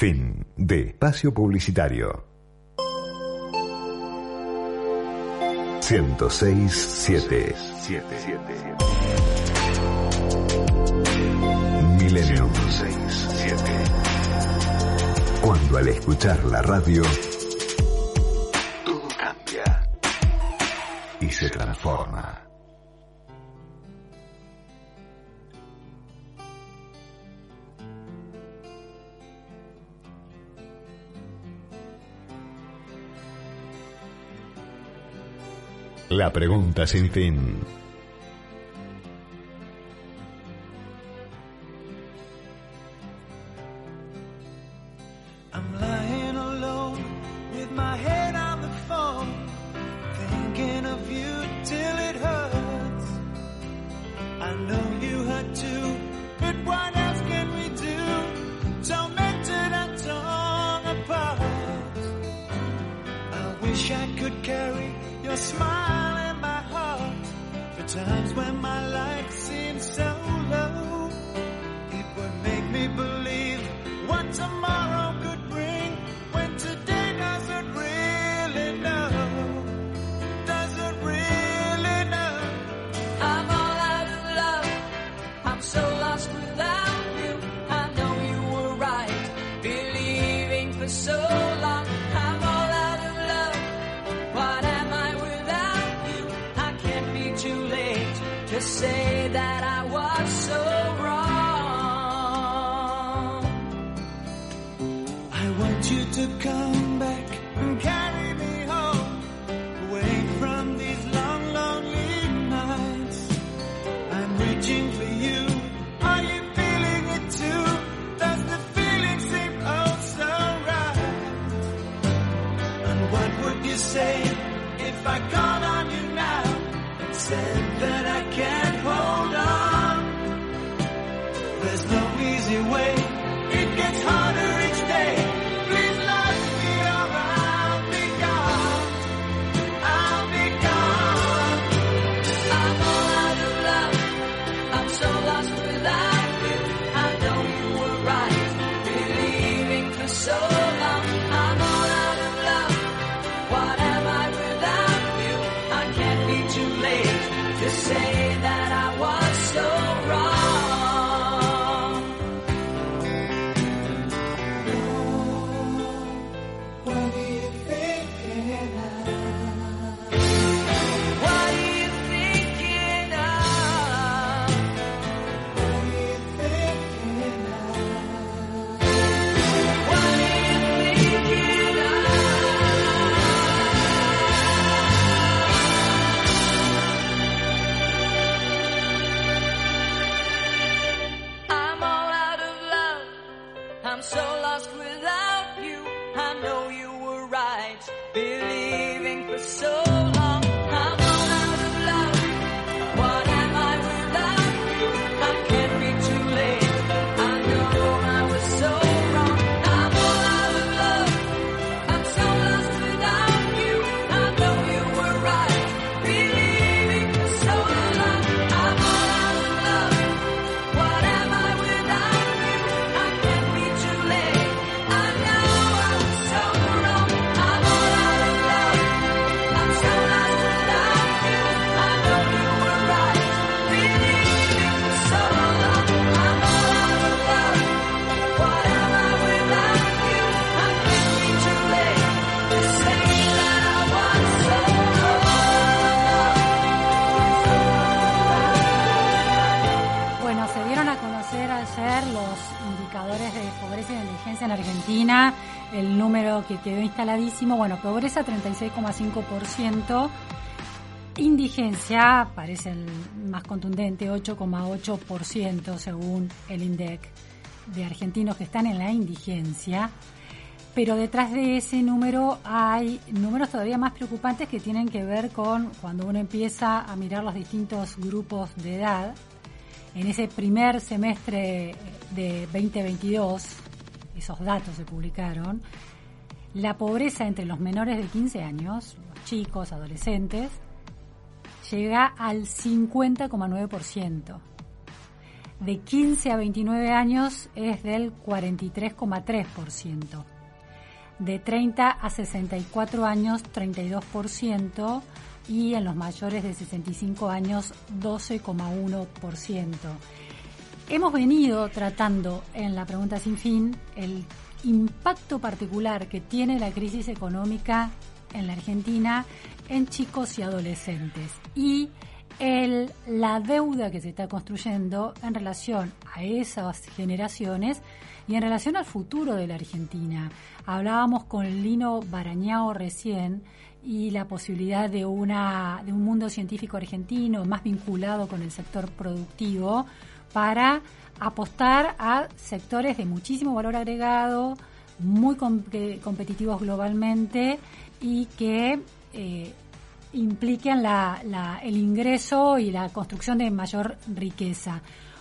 Fin de espacio publicitario. 106.7 Milenio 106.7 Cuando al escuchar la radio todo cambia y se transforma. La pregunta sin fin. En Argentina, el número que quedó instaladísimo, bueno, pobreza 36,5%, indigencia parece el más contundente, 8,8% según el INDEC de argentinos que están en la indigencia. Pero detrás de ese número hay números todavía más preocupantes que tienen que ver con cuando uno empieza a mirar los distintos grupos de edad. En ese primer semestre de 2022, esos datos se publicaron, la pobreza entre los menores de 15 años, los chicos, adolescentes, llega al 50,9%. De 15 a 29 años es del 43,3%. De 30 a 64 años, 32%. Y en los mayores de 65 años, 12,1%. Hemos venido tratando en la pregunta sin fin el impacto particular que tiene la crisis económica en la Argentina en chicos y adolescentes y el, la deuda que se está construyendo en relación a esas generaciones y en relación al futuro de la Argentina. Hablábamos con Lino Barañao recién y la posibilidad de, una, de un mundo científico argentino más vinculado con el sector productivo para apostar a sectores de muchísimo valor agregado, muy com competitivos globalmente y que eh, impliquen la- la- el ingreso y la construcción de mayor riqueza.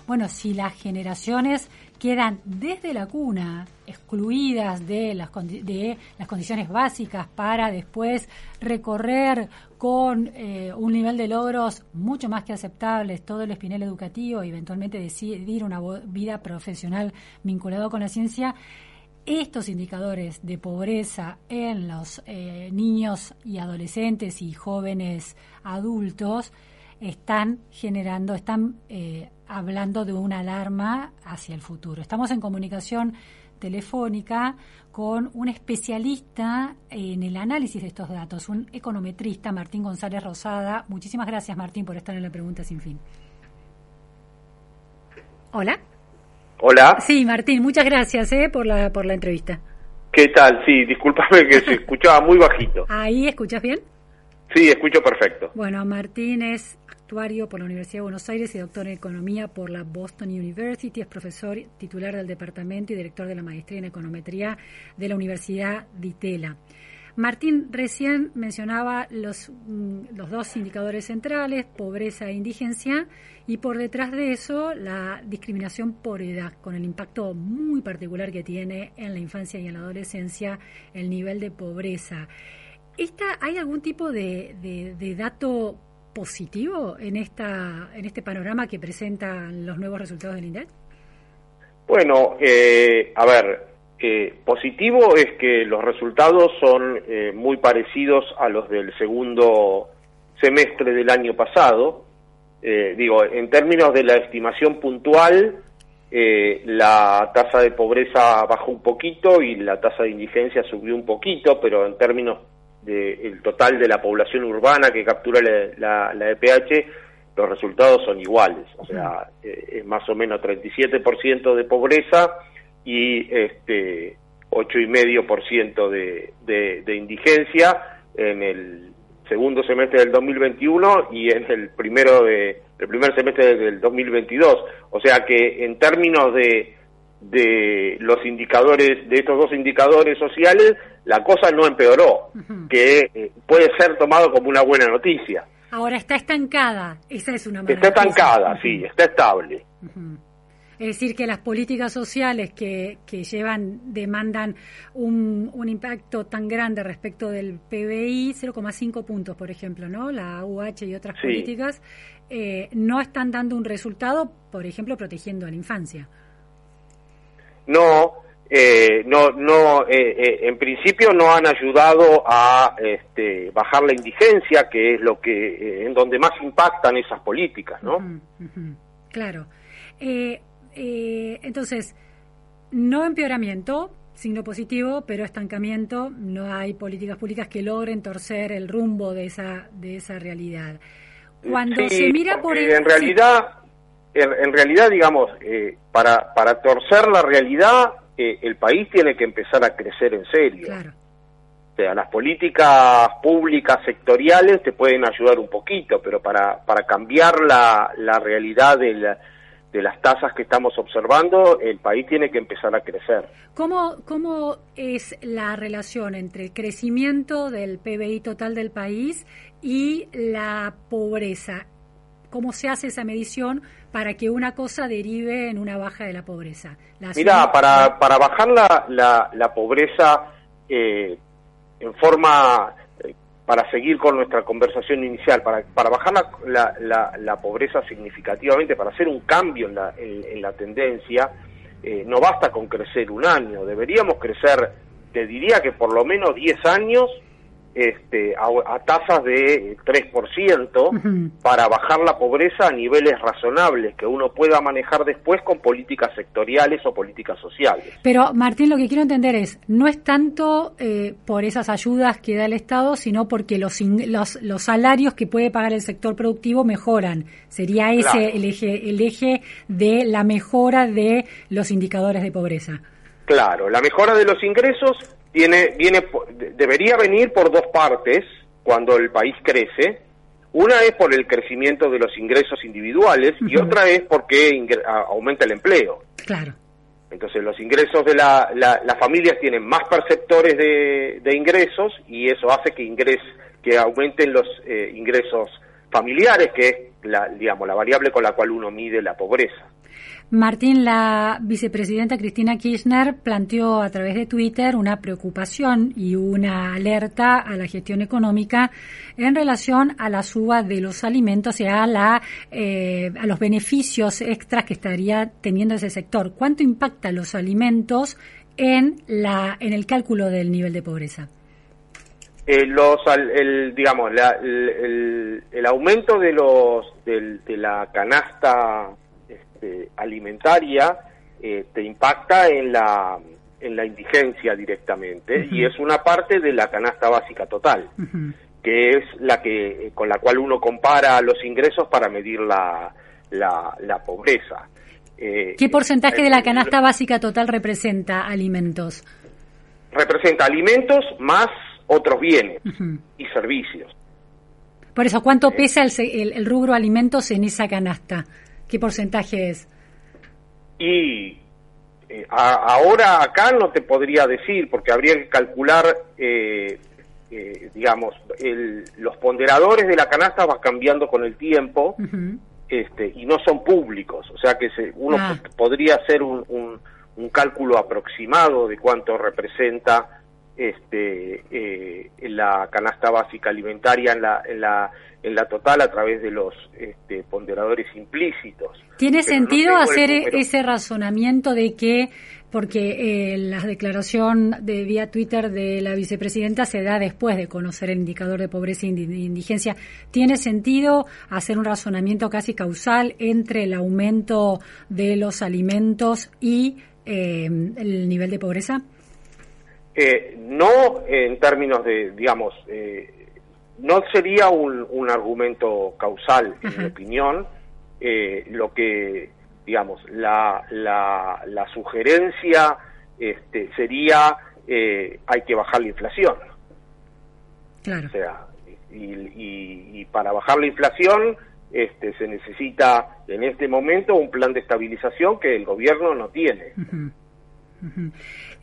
Bueno, si las generaciones quedan desde la cuna excluidas de las, de las condiciones básicas para después recorrer con eh, un nivel de logros mucho más que aceptables todo el espinel educativo y eventualmente decidir una vida profesional vinculada con la ciencia, estos indicadores de pobreza en los eh, niños y adolescentes y jóvenes adultos están generando, están eh, hablando de una alarma hacia el futuro. Estamos en comunicación telefónica con un especialista en el análisis de estos datos, un econometrista, Martín González Rosada. Muchísimas gracias, Martín, por estar en la pregunta sin fin. Hola. Hola, Sí, Martín, muchas gracias eh, por, la, por la entrevista. ¿qué tal? Sí, discúlpame que se escuchaba muy bajito. [laughs] ¿Ahí escuchas bien? Sí, escucho perfecto. Bueno, Martín es por la Universidad de Buenos Aires y doctor en Economía por la Boston University. Es profesor titular del departamento y director de la maestría en Econometría de la Universidad de Itela. Martín recién mencionaba los, mm, los dos indicadores centrales, pobreza e indigencia, y por detrás de eso la discriminación por edad, con el impacto muy particular que tiene en la infancia y en la adolescencia el nivel de pobreza. ¿Esta, ¿Hay algún tipo de- de dato positivo en, esta, en este panorama que presentan los nuevos resultados del INDEC? Bueno, eh, a ver, eh, positivo es que los resultados son eh, muy parecidos a los del segundo semestre del año pasado. Eh, digo, en términos de la estimación puntual, la tasa de pobreza bajó un poquito y la tasa de indigencia subió un poquito, pero en términos del total de la población urbana que captura la, la, la EPH, los resultados son iguales. O sea, eh, es más o menos 37% de pobreza y este 8,5% de, de, de indigencia en el segundo semestre del 2021 y en el primero de el primer semestre del 2022. O sea que en términos de de los indicadores de estos dos indicadores sociales la cosa no empeoró, que eh, puede ser tomado como una buena noticia. Ahora está estancada, esa es una mala Está estancada, sí, está estable. Es decir, que las políticas sociales que, que llevan, demandan un, un impacto tan grande respecto del PBI, 0,5 puntos, por ejemplo, ¿no? La UH y otras Sí. políticas, eh, no están dando un resultado, por ejemplo, protegiendo a la infancia. No, eh, no, no, eh, eh, en principio no han ayudado a este, bajar la indigencia, que es lo que, eh, en donde más impactan esas políticas, ¿no? Claro. Eh, eh, entonces, no empeoramiento, signo positivo, pero estancamiento. No hay políticas públicas que logren torcer el rumbo de esa, de esa realidad. Cuando Sí, se mira por el... en realidad, en, en realidad, digamos, eh, para, para torcer la realidad, eh, el país tiene que empezar a crecer en serio. Claro. O sea, las políticas públicas sectoriales te pueden ayudar un poquito, pero para, para cambiar la, la realidad de, la- de las tasas que estamos observando, el país tiene que empezar a crecer. ¿Cómo, ¿Cómo es la relación entre el crecimiento del PBI total del país y la pobreza? ¿Cómo se hace esa medición para que una cosa derive en una baja de la pobreza? La Mira, para, para bajar la, la, la pobreza eh, en forma, eh, para seguir con nuestra conversación inicial, para, para bajar la, la, la, la pobreza significativamente, para hacer un cambio en la, en, en la tendencia, eh, no basta con crecer un año, deberíamos crecer, te diría que por lo menos 10 años este, a, a tasas de 3% para bajar la pobreza a niveles razonables que uno pueda manejar después con políticas sectoriales o políticas sociales. Pero, Martín, lo que quiero entender es, no es tanto eh, por esas ayudas que da el Estado, sino porque los, los, los salarios que puede pagar el sector productivo mejoran. Sería ese Claro. el, eje, el eje de la mejora de los indicadores de pobreza. Claro, la mejora de los ingresos tiene, viene, debería venir por dos partes cuando el país crece. Una es por el crecimiento de los ingresos individuales y otra es porque ingre- a- aumenta el empleo. Claro. Entonces los ingresos de la, la- las familias tienen más perceptores de, de ingresos y eso hace que ingres, que aumenten los eh, ingresos familiares, que es la, digamos, la variable con la cual uno mide la pobreza. Martín, la vicepresidenta Cristina Kirchner planteó a través de Twitter una preocupación y una alerta a la gestión económica en relación a la suba de los alimentos y a, la, eh, a los beneficios extras que estaría teniendo ese sector. ¿Cuánto impacta los alimentos en, la, en el cálculo del nivel de pobreza? Eh, los, el, digamos, la- el, aumento de los del- de la canasta este, alimentaria eh, te impacta en la en la indigencia directamente y es una parte de la canasta básica total que es la que eh, con la cual uno compara los ingresos para medir la la, la pobreza. Eh, ¿Qué porcentaje de la canasta básica total representa alimentos? representa alimentos más otros bienes y servicios. Por eso, ¿cuánto pesa el- el rubro alimentos en esa canasta? ¿Qué porcentaje es? Y eh, a- ahora acá no te podría decir, porque habría que calcular, eh, eh, digamos, el- los ponderadores de la canasta van cambiando con el tiempo este, y no son públicos. O sea que se- uno Ah. po- podría hacer un, un- un cálculo aproximado de cuánto representa este, eh, la canasta básica alimentaria en la, en la, en la total a través de los este, ponderadores implícitos. ¿Tiene Pero sentido hacer ese razonamiento de que, porque eh, la declaración de vía Twitter de la vicepresidenta se da después de conocer el indicador de pobreza e indi- indigencia, ¿tiene sentido hacer un razonamiento casi causal entre el aumento de los alimentos y eh, el nivel de pobreza? Eh, no en términos de, digamos, eh, no sería un, un argumento causal, en mi opinión. Eh, lo que, digamos, la, la, la sugerencia este, sería eh, hay que bajar la inflación. Claro. O sea, y, y- y para bajar la inflación este, se necesita en este momento un plan de estabilización que el gobierno no tiene.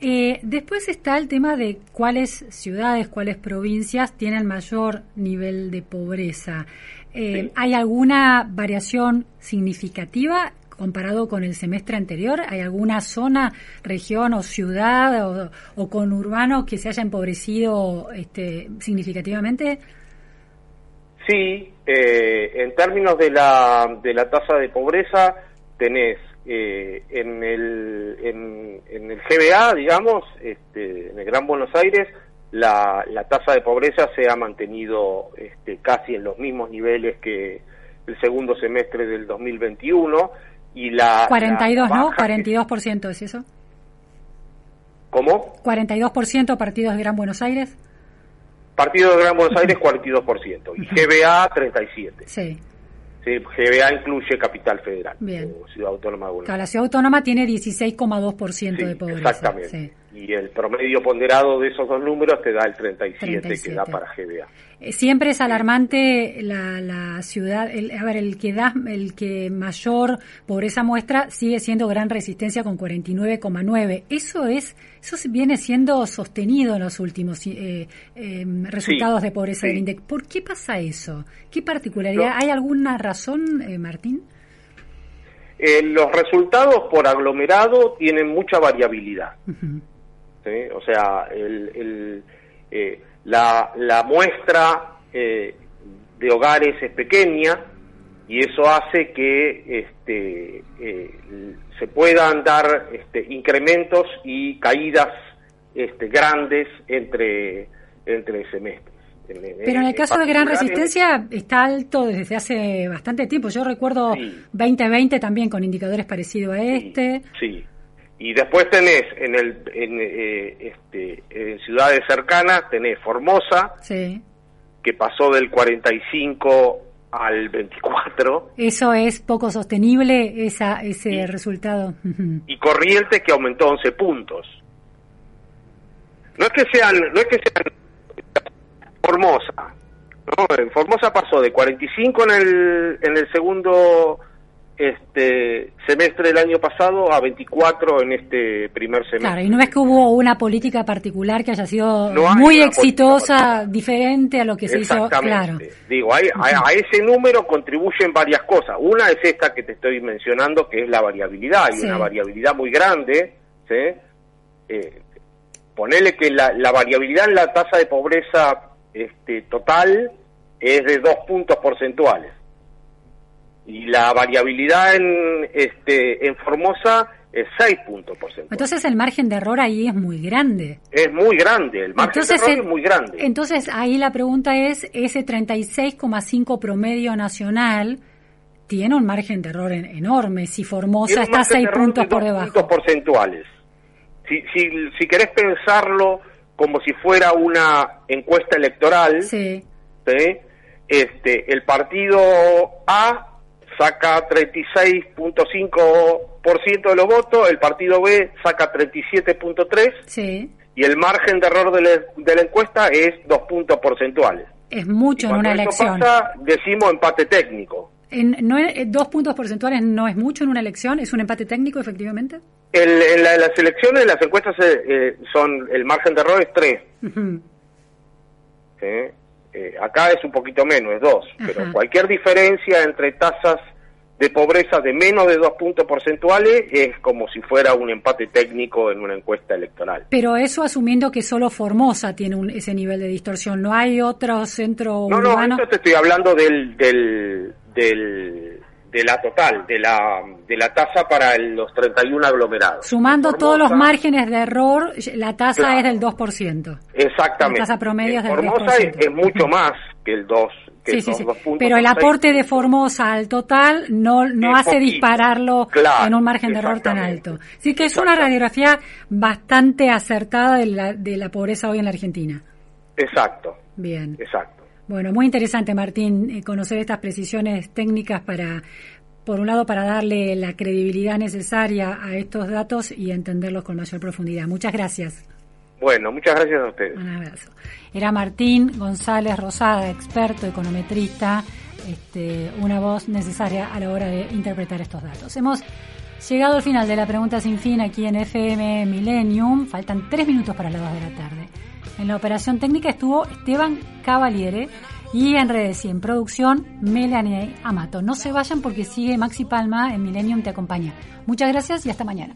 Eh, después está el tema de cuáles ciudades, cuáles provincias tienen mayor nivel de pobreza. Eh, ¿Hay alguna variación significativa comparado con el semestre anterior? ¿Hay alguna zona, región o ciudad o, o conurbano que se haya empobrecido este, significativamente? Sí, eh, en términos de la, de la tasa de pobreza, tenés eh, en, el, en, en el GBA, digamos, este, en el Gran Buenos Aires, la, la tasa de pobreza se ha mantenido este, casi en los mismos niveles que el segundo semestre del 2021 y la 42, la ¿no? baja- 42%, ¿es eso? ¿Cómo? 42% partidos de Gran Buenos Aires. Partido de Gran Buenos Aires 42% y GBA 37. Sí. Sí, GBA incluye Capital Federal, Bien. o Ciudad Autónoma de Buenos Claro, la ciudad autónoma tiene 16,2% de pobreza. Exactamente. Sí. Y el promedio ponderado de esos dos números te da el 37, que 37. da para GBA. Eh, Siempre es alarmante la, la ciudad, el, a ver, el que da, el que mayor pobreza muestra sigue siendo Gran Resistencia con 49,9. Eso es, eso viene siendo sostenido en los últimos eh, eh, resultados de pobreza sí. del INDEC. ¿Por qué pasa eso? ¿Qué particularidad? No. ¿Hay alguna razón, eh, Martín? Eh, los resultados por aglomerado tienen mucha variabilidad. ¿sí? O sea, el, el, eh, la, la muestra eh, de hogares es pequeña y eso hace que este, eh, se puedan dar este, incrementos y caídas este, grandes entre, entre semestres. Pero en el caso de Gran Resistencia está alto desde hace bastante tiempo. Yo recuerdo Sí. 2020 también con indicadores parecidos a este. Sí. Y después tenés en el en, eh, este en ciudades cercanas tenés Formosa Sí. que pasó del 45 al 24 Eso es poco sostenible, esa, ese resultado. Y Corrientes que aumentó 11 puntos. No es que sean no es que sean Formosa. ¿no? En Formosa pasó de 45 en el en el segundo este semestre del año pasado a 24 en este primer semestre. Claro, y no es que hubo una política particular que haya sido No muy exitosa, diferente a lo que se hizo. Claro. Digo, hay- a, a ese número contribuyen varias cosas. Una es esta que te estoy mencionando, que es la variabilidad. Hay Sí. una variabilidad muy grande. ¿sí? Eh, ponele que la, la variabilidad en la tasa de pobreza este, total es de dos puntos porcentuales. Y la variabilidad en, este, en Formosa es seis puntos porcentuales. Entonces el margen de error ahí es muy grande. Es muy grande, el margen Entonces, de error el- es muy grande. Entonces ahí la pregunta es, ese 36,5 promedio nacional tiene un margen de error en- enorme si Formosa está margen de 6 error puntos por debajo. puntos porcentuales. Si, si, si querés pensarlo como si fuera una encuesta electoral, Sí, ¿sí? este, el partido A saca 36.5% de los votos, el partido B saca 37.3% sí. y el margen de error de la, de la encuesta es dos puntos porcentuales. Es mucho en una elección. pasa, decimos empate técnico. En- no es- eh, dos puntos porcentuales no es mucho en una elección, es un empate técnico efectivamente. El- en, la- en las elecciones, las encuestas eh, eh, son, el margen de error es 3. Ujú. ¿sí? Eh, acá es un poquito menos, es 2. Ajá. Pero cualquier diferencia entre tasas de pobreza de menos de 2 puntos porcentuales es como si fuera un empate técnico en una encuesta electoral. Pero eso asumiendo que solo Formosa tiene un- ese nivel de distorsión, no hay otro centro No, no, urbano. esto te estoy hablando del, del, del, de la total, de la, de la tasa para el- los 31 aglomerados. Sumando todos los márgenes de error, la tasa Claro. es del 2%. Exactamente. La tasa promedio es En del Formosa es, 10%. es mucho más que el 2. Que Sí, sí, sí. Pero el aporte de Formosa al total no, no Es hace poquito. dispararlo Claro, en un margen de error tan alto. Así que es una radiografía bastante acertada de la, de la pobreza hoy en la Argentina. Exacto, Bien. exacto. Bueno, muy interesante, Martín, eh, conocer estas precisiones técnicas para, por un lado, para darle la credibilidad necesaria a estos datos y entenderlos con mayor profundidad. Muchas gracias. Bueno, muchas gracias a ustedes. Un abrazo. Era Martín González Rosada, experto econometrista, este, una voz necesaria a la hora de interpretar estos datos. Hemos llegado al final de la pregunta sin fin aquí en FM Millennium. Faltan tres minutos para las dos de la tarde. En la operación técnica estuvo Esteban Cavaliere y en redes y en producción Melanie Amato. No se vayan porque sigue Maxi Palma en Millennium te acompaña. Muchas gracias y hasta mañana.